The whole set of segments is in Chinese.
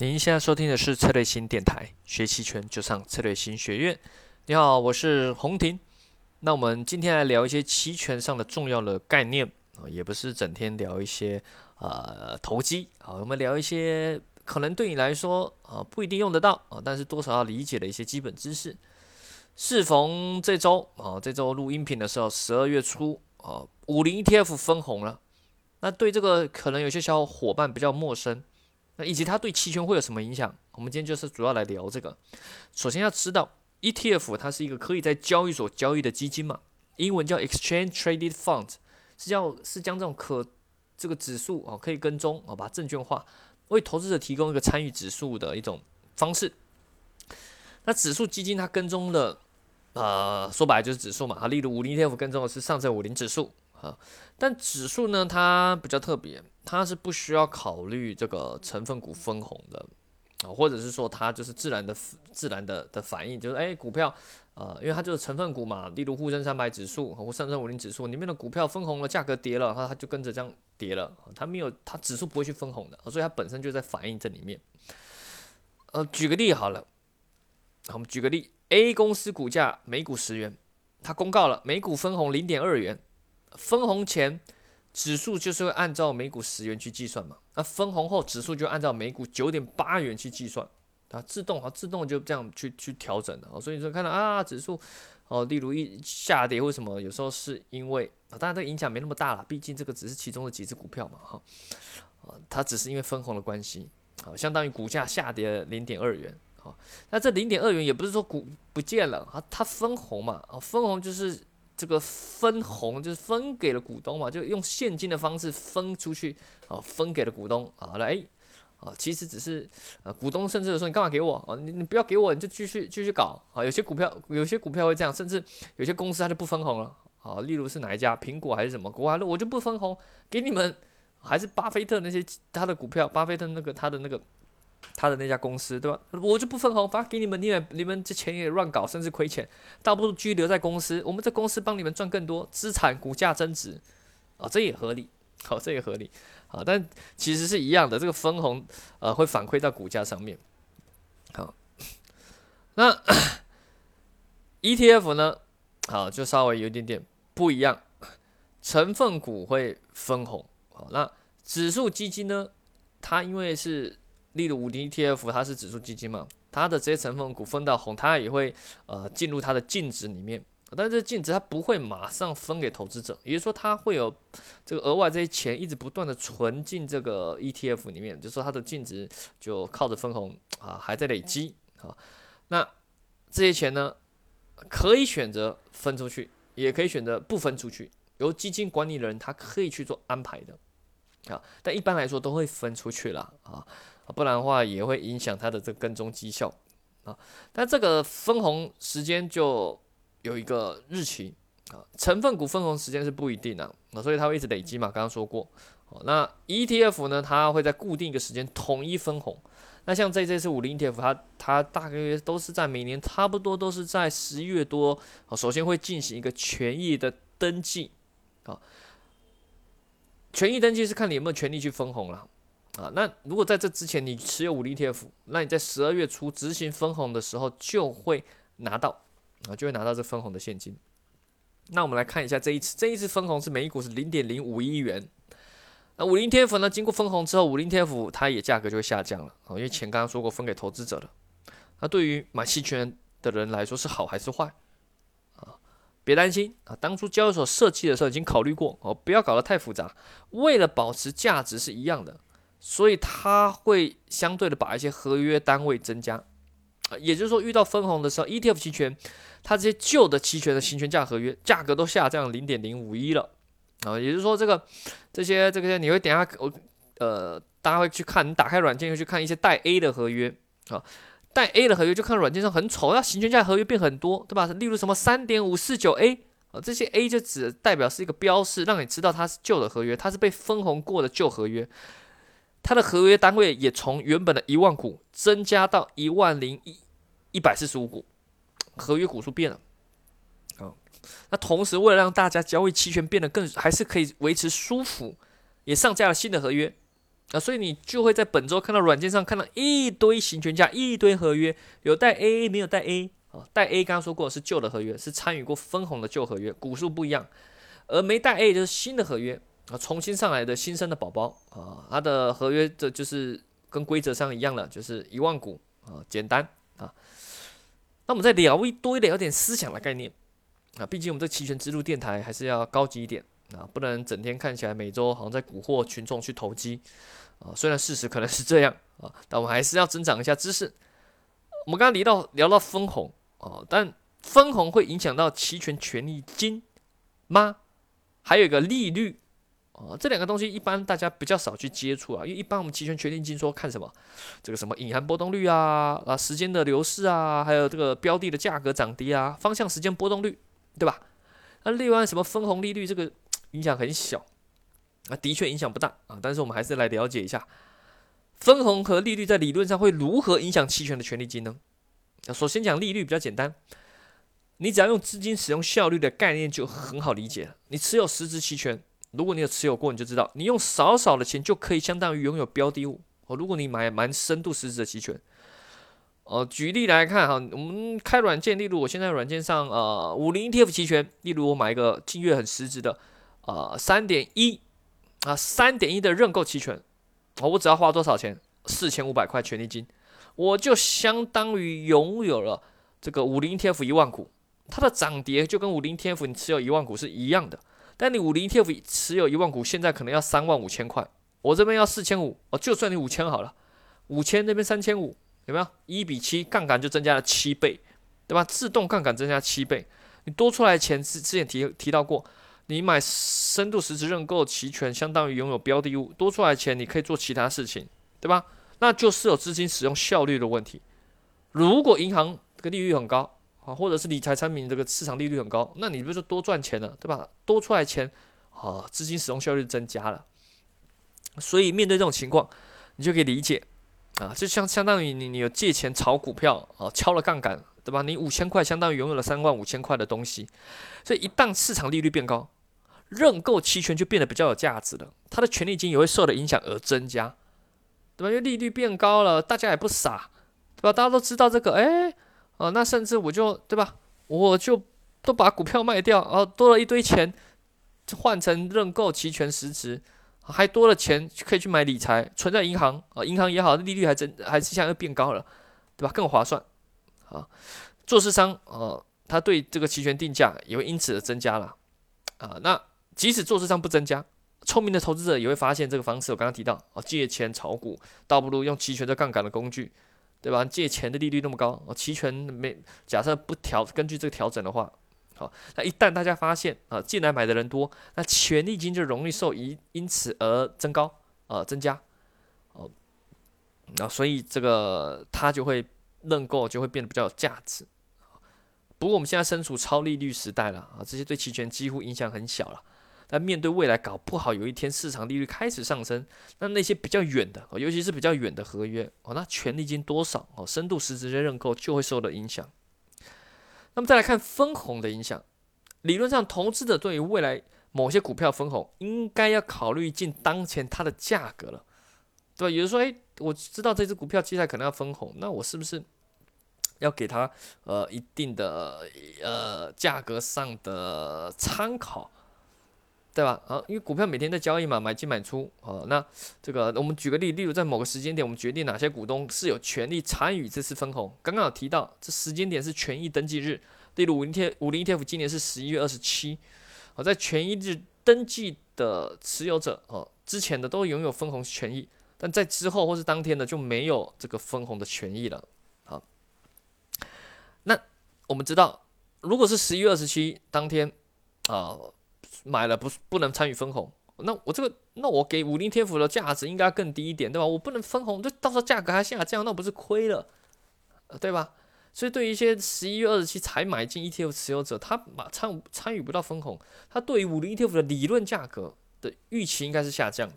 您现在收听的是策略新电台，学期权就上策略新学院。你好，我是洪婷。那我们今天来聊一些期权上的重要的概念啊，也不是整天聊一些呃投机啊，我们聊一些可能对你来说啊不一定用得到啊，但是多少要理解的一些基本知识。适逢这周啊，这周录音频的时候，十二月初啊，五零 ETF 分红了。那对这个可能有些小伙伴比较陌生。那以及它对期权会有什么影响？我们今天就是主要来聊这个。首先要知道，ETF 它是一个可以在交易所交易的基金嘛，英文叫 Exchange Traded Fund，是叫是将这种可这个指数啊可以跟踪啊，把证券化，为投资者提供一个参与指数的一种方式。那指数基金它跟踪的，呃，说白了就是指数嘛啊，例如五零 ETF 跟踪的是上证五零指数啊，但指数呢它比较特别。它是不需要考虑这个成分股分红的啊，或者是说它就是自然的自然的的反应，就是哎股票呃，因为它就是成分股嘛，例如沪深三百指数或上证五零指数里面的股票分红了，价格跌了，它它就跟着这样跌了，它没有它指数不会去分红的，所以它本身就在反映这里面。呃，举个例好了，我们举个例，A 公司股价每股十元，它公告了每股分红零点二元，分红前。指数就是会按照每股十元去计算嘛，那分红后指数就按照每股九点八元去计算，啊，自动啊，自动就这样去去调整的。所以说看到啊，指数哦，例如一下跌为什么？有时候是因为啊，当然这个影响没那么大了，毕竟这个只是其中的几只股票嘛，哈，啊，它只是因为分红的关系，啊，相当于股价下跌零点二元，好，那这零点二元也不是说股不见了啊，它分红嘛，啊，分红就是。这个分红就是分给了股东嘛，就用现金的方式分出去，啊，分给了股东，啊，来，啊，其实只是，啊，股东甚至说你干嘛给我，啊，你你不要给我，你就继续继续搞，啊，有些股票有些股票会这样，甚至有些公司它就不分红了，啊，例如是哪一家，苹果还是什么，我我就不分红给你们，还是巴菲特那些他的股票，巴菲特那个他的那个。他的那家公司，对吧？我就不分红，发给你们，你们你们这钱也乱搞，甚至亏钱，倒不如继续留在公司，我们这公司帮你们赚更多资产，股价增值，啊，这也合理，好，这也合理，好，但其实是一样的，这个分红呃会反馈到股价上面，好，那 ETF 呢，好，就稍微有一点点不一样，成分股会分红，好，那指数基金呢，它因为是例如五零 ETF，它是指数基金嘛，它的这些成分股分到红，它也会呃进入它的净值里面，但是净值它不会马上分给投资者，也就是说它会有这个额外这些钱一直不断的存进这个 ETF 里面，就是说它的净值就靠着分红啊还在累积啊，那这些钱呢可以选择分出去，也可以选择不分出去，由基金管理人他可以去做安排的啊，但一般来说都会分出去了啊。不然的话也会影响它的这个跟踪绩效啊。但这个分红时间就有一个日期啊，成分股分红时间是不一定的啊，所以它会一直累积嘛。刚刚说过，那 ETF 呢，它会在固定一个时间统一分红。那像这这次五零 ETF，它它大概都是在每年差不多都是在十一月多，首先会进行一个权益的登记啊，权益登记是看你有没有权利去分红了。啊，那如果在这之前你持有五零 T F，那你在十二月初执行分红的时候就会拿到啊，就会拿到这分红的现金。那我们来看一下这一次，这一次分红是每一股是零点零五亿元。那五零 T F 呢，经过分红之后，五零 T F 它也价格就会下降了啊，因为钱刚刚说过分给投资者了。那对于买期权的人来说是好还是坏啊？别担心啊，当初交易所设计的时候已经考虑过哦，不要搞得太复杂，为了保持价值是一样的。所以它会相对的把一些合约单位增加，也就是说遇到分红的时候，ETF 期权它这些旧的期权的行权价合约价格都下降零点零五一了，啊，也就是说这个这些这个你会等下我呃大家会去看，你打开软件会去看一些带 A 的合约啊，带 A 的合约就看软件上很丑，那行权价合约变很多，对吧？例如什么三点五四九 A 啊，这些 A 就只代表是一个标示，让你知道它是旧的合约，它是被分红过的旧合约。它的合约单位也从原本的一万股增加到一万零一一百四十五股，合约股数变了。啊，那同时为了让大家交易期权变得更还是可以维持舒服，也上架了新的合约。啊，所以你就会在本周看到软件上看到一堆行权价，一堆合约，有带 A，没有带 A 啊，带 A 刚刚说过是旧的合约，是参与过分红的旧合约，股数不一样，而没带 A 就是新的合约啊，重新上来的新生的宝宝啊，他的合约这就是跟规则上一样了，就是一万股啊，简单啊。那我们再聊一多聊点思想的概念啊，毕竟我们这期权之路电台还是要高级一点。啊，不能整天看起来每周好像在蛊惑群众去投机啊。虽然事实可能是这样啊，但我们还是要增长一下知识。我们刚刚聊到聊到分红啊，但分红会影响到期权权利金吗？还有一个利率啊，这两个东西一般大家比较少去接触啊，因为一般我们期权权利金说看什么，这个什么隐含波动率啊啊，时间的流逝啊，还有这个标的的价格涨跌啊，方向时间波动率，对吧？那另外什么分红利率这个？影响很小，啊，的确影响不大啊。但是我们还是来了解一下，分红和利率在理论上会如何影响期权的权利金呢？啊，首先讲利率比较简单，你只要用资金使用效率的概念就很好理解了。你持有实质期权，如果你有持有过，你就知道，你用少少的钱就可以相当于拥有标的物。哦，如果你买蛮深度实质的期权，哦，举例来看哈，我们开软件，例如我现在软件上呃五零 ETF 期权，例如我买一个近月很实质的。啊，三点一啊，三点一的认购期权，我只要花多少钱？四千五百块权利金，我就相当于拥有了这个五零 ETF 一万股，它的涨跌就跟五零 ETF 你持有一万股是一样的。但你五零 ETF 持有一万股，现在可能要三万五千块，我这边要四千五，哦，就算你五千好了，五千那边三千五，有没有？一比七，杠杆就增加了七倍，对吧？自动杠杆增加七倍，你多出来钱之之前提提到过。你买深度实质认购期权，相当于拥有标的物，多出来钱你可以做其他事情，对吧？那就是有资金使用效率的问题。如果银行这个利率很高啊，或者是理财产品这个市场利率很高，那你不是多赚钱了，对吧？多出来钱啊，资金使用效率增加了。所以面对这种情况，你就可以理解啊，就像相当于你你有借钱炒股票啊，敲了杠杆，对吧？你五千块相当于拥有了三万五千块的东西，所以一旦市场利率变高。认购期权就变得比较有价值了，它的权利金也会受到影响而增加，对吧？因为利率变高了，大家也不傻，对吧？大家都知道这个，哎，哦，那甚至我就，对吧？我就都把股票卖掉，哦，多了一堆钱，换成认购期权实值，还多了钱可以去买理财，存在银行，啊，银行也好，利率还增，还是现在又变高了，对吧？更划算，啊，做市商，哦，他对这个期权定价也会因此而增加了，啊，那。即使做市商不增加，聪明的投资者也会发现这个方式。我刚刚提到，哦，借钱炒股，倒不如用期权这杠杆的工具，对吧？借钱的利率那么高，哦，期权没假设不调，根据这个调整的话，好，那一旦大家发现啊，进来买的人多，那权利金就容易受因因此而增高，呃，增加，哦，那所以这个它就会认购就会变得比较有价值。不过我们现在身处超利率时代了啊，这些对期权几乎影响很小了。但面对未来搞不好有一天市场利率开始上升，那那些比较远的，尤其是比较远的合约哦，那权利金多少哦，深度实质的认购就会受到影响。那么再来看分红的影响，理论上投资者对于未来某些股票分红，应该要考虑进当前它的价格了，对吧？有人说，哎，我知道这只股票接下来可能要分红，那我是不是要给它呃一定的呃价格上的参考？对吧？啊，因为股票每天在交易嘛，买进买出。哦，那这个我们举个例，例如在某个时间点，我们决定哪些股东是有权利参与这次分红。刚刚有提到，这时间点是权益登记日。例如五零 T 五零 ETF 今年是十一月二十七。好，在权益日登记的持有者，哦，之前的都拥有分红权益，但在之后或是当天的就没有这个分红的权益了。好，那我们知道，如果是十一月二十七当天，啊。买了不不能参与分红，那我这个那我给五零天府的价值应该更低一点，对吧？我不能分红，就到时候价格还下降，那不是亏了，对吧？所以对于一些十一月二十七才买进 ETF 持有者，他马参参与不到分红，他对于五零 ETF 的理论价格的预期应该是下降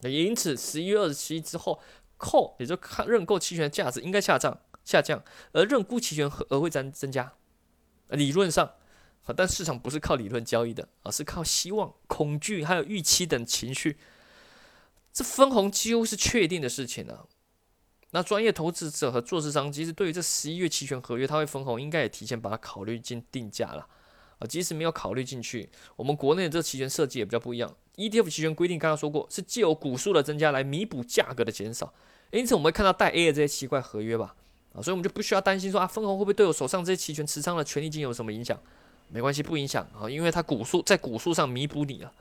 的，也因此十一月二十七之后扣，也就看认购期权价值应该下降下降，而认沽期权额会增增加，理论上。但市场不是靠理论交易的，而是靠希望、恐惧还有预期等情绪。这分红几乎是确定的事情了。那专业投资者和做市商其实对于这十一月期权合约，它会分红，应该也提前把它考虑进定价了啊。即使没有考虑进去，我们国内的这期权设计也比较不一样。ETF 期权规定刚刚说过，是借由股数的增加来弥补价格的减少，因此我们会看到带 A 的这些奇怪合约吧啊，所以我们就不需要担心说啊，分红会不会对我手上这些期权持仓的权利金有什么影响？没关系，不影响啊，因为它股数在股数上弥补你了。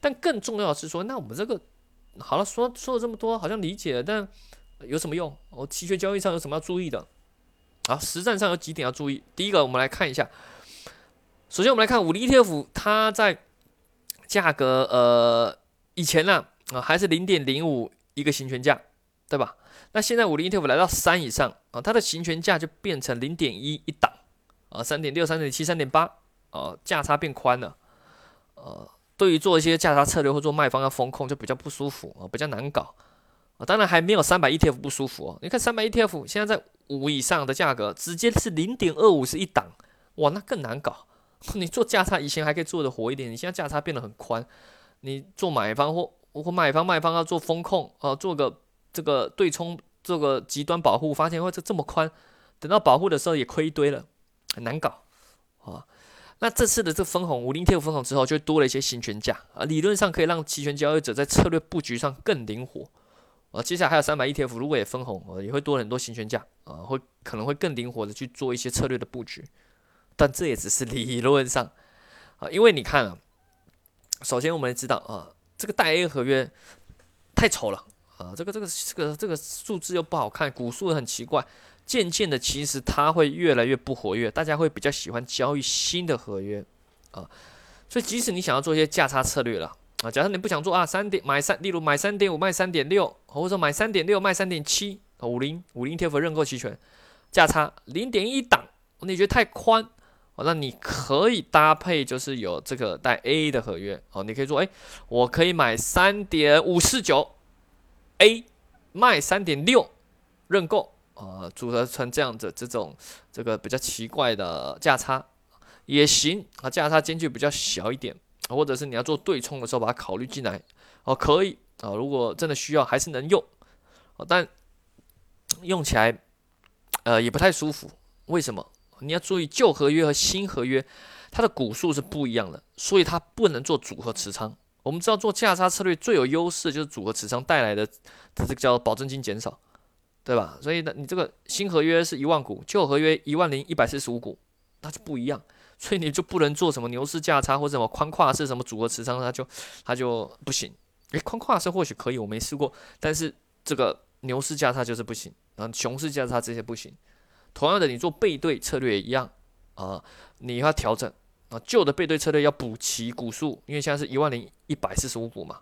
但更重要的是说，那我们这个好了，说说了这么多，好像理解了，但。有什么用？我期权交易上有什么要注意的？啊，实战上有几点要注意。第一个，我们来看一下。首先，我们来看五零 ETF，它在价格呃以前呢啊还是零点零五一个行权价，对吧？那现在五零 ETF 来到三以上啊，它的行权价就变成零点一一档啊，三点六、三点七、三点八啊，价差变宽了。呃，对于做一些价差策略或做卖方要风控就比较不舒服啊，比较难搞。当然还没有三百 ETF 不舒服哦。你看三百 ETF 现在在五以上的价格，直接是零点二五是一档，哇，那更难搞。你做价差以前还可以做的活一点，你现在价差变得很宽，你做买方或或买方卖方要做风控啊，做个这个对冲，做个极端保护，发现哇这这么宽，等到保护的时候也亏一堆了，很难搞啊。那这次的这个分红五零 ETF 分红之后，就多了一些行权价啊，理论上可以让期权交易者在策略布局上更灵活。啊，接下来还有三百 ETF，如果也分红，呃，也会多很多行权价，啊，会可能会更灵活的去做一些策略的布局，但这也只是理论上，啊，因为你看啊，首先我们知道啊，这个带 A 合约太丑了，啊，这个这个这个这个数字又不好看，股数很奇怪，渐渐的其实它会越来越不活跃，大家会比较喜欢交易新的合约，啊，所以即使你想要做一些价差策略了。啊，假设你不想做啊，三点买三，例如买三点五卖三点六，或者说买三点六卖三点七，五零五零 TF 认购期权价差零点一档，你觉得太宽？哦，那你可以搭配就是有这个带 A 的合约，哦，你可以说，哎，我可以买三点五四九 A 卖三点六认购，啊，组合成这样子这种这个比较奇怪的价差也行啊，价差间距比较小一点。或者是你要做对冲的时候，把它考虑进来哦，可以啊。如果真的需要，还是能用，但用起来呃也不太舒服。为什么？你要注意旧合约和新合约它的股数是不一样的，所以它不能做组合持仓。我们知道做价差策略最有优势就是组合持仓带来的这个叫保证金减少，对吧？所以呢，你这个新合约是一万股，旧合约一万零一百四十五股，那就不一样。所以你就不能做什么牛市价差或者什么宽跨式什么组合持仓，它就它就不行。诶，宽跨式或许可以，我没试过，但是这个牛市价差就是不行，然后熊市价差这些不行。同样的，你做背对策略也一样啊，你要调整啊，旧的背对策略要补齐股数，因为现在是一万零一百四十五股嘛。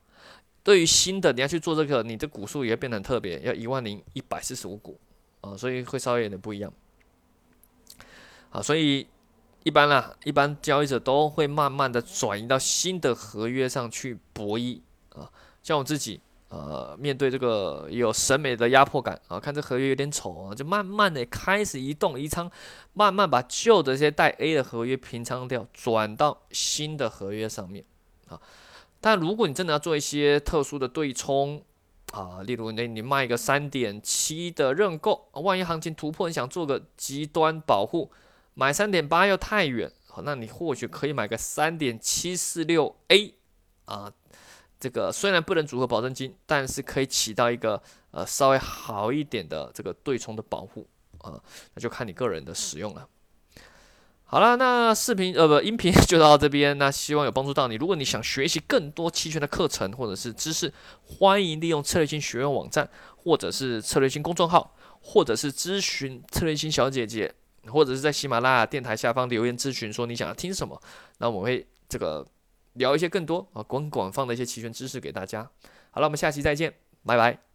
对于新的你要去做这个，你的股数也会变得很特别，要一万零一百四十五股啊，所以会稍微有点不一样。啊，所以。一般啦，一般交易者都会慢慢的转移到新的合约上去博弈啊。像我自己，呃，面对这个有审美的压迫感啊，看这合约有点丑啊，就慢慢的开始移动移仓，慢慢把旧的这些带 A 的合约平仓掉，转到新的合约上面啊。但如果你真的要做一些特殊的对冲啊，例如你你卖一个三点七的认购，万一行情突破，你想做个极端保护。买三点八又太远，那你或许可以买个三点七四六 A 啊，这个虽然不能组合保证金，但是可以起到一个呃稍微好一点的这个对冲的保护啊，那就看你个人的使用了。好了，那视频呃不音频 就到这边，那希望有帮助到你。如果你想学习更多期权的课程或者是知识，欢迎利用策略性学院网站，或者是策略性公众号，或者是咨询策略性小姐姐。或者是在喜马拉雅电台下方留言咨询，说你想要听什么，那我会这个聊一些更多啊广广泛的一些期权知识给大家。好了，我们下期再见，拜拜。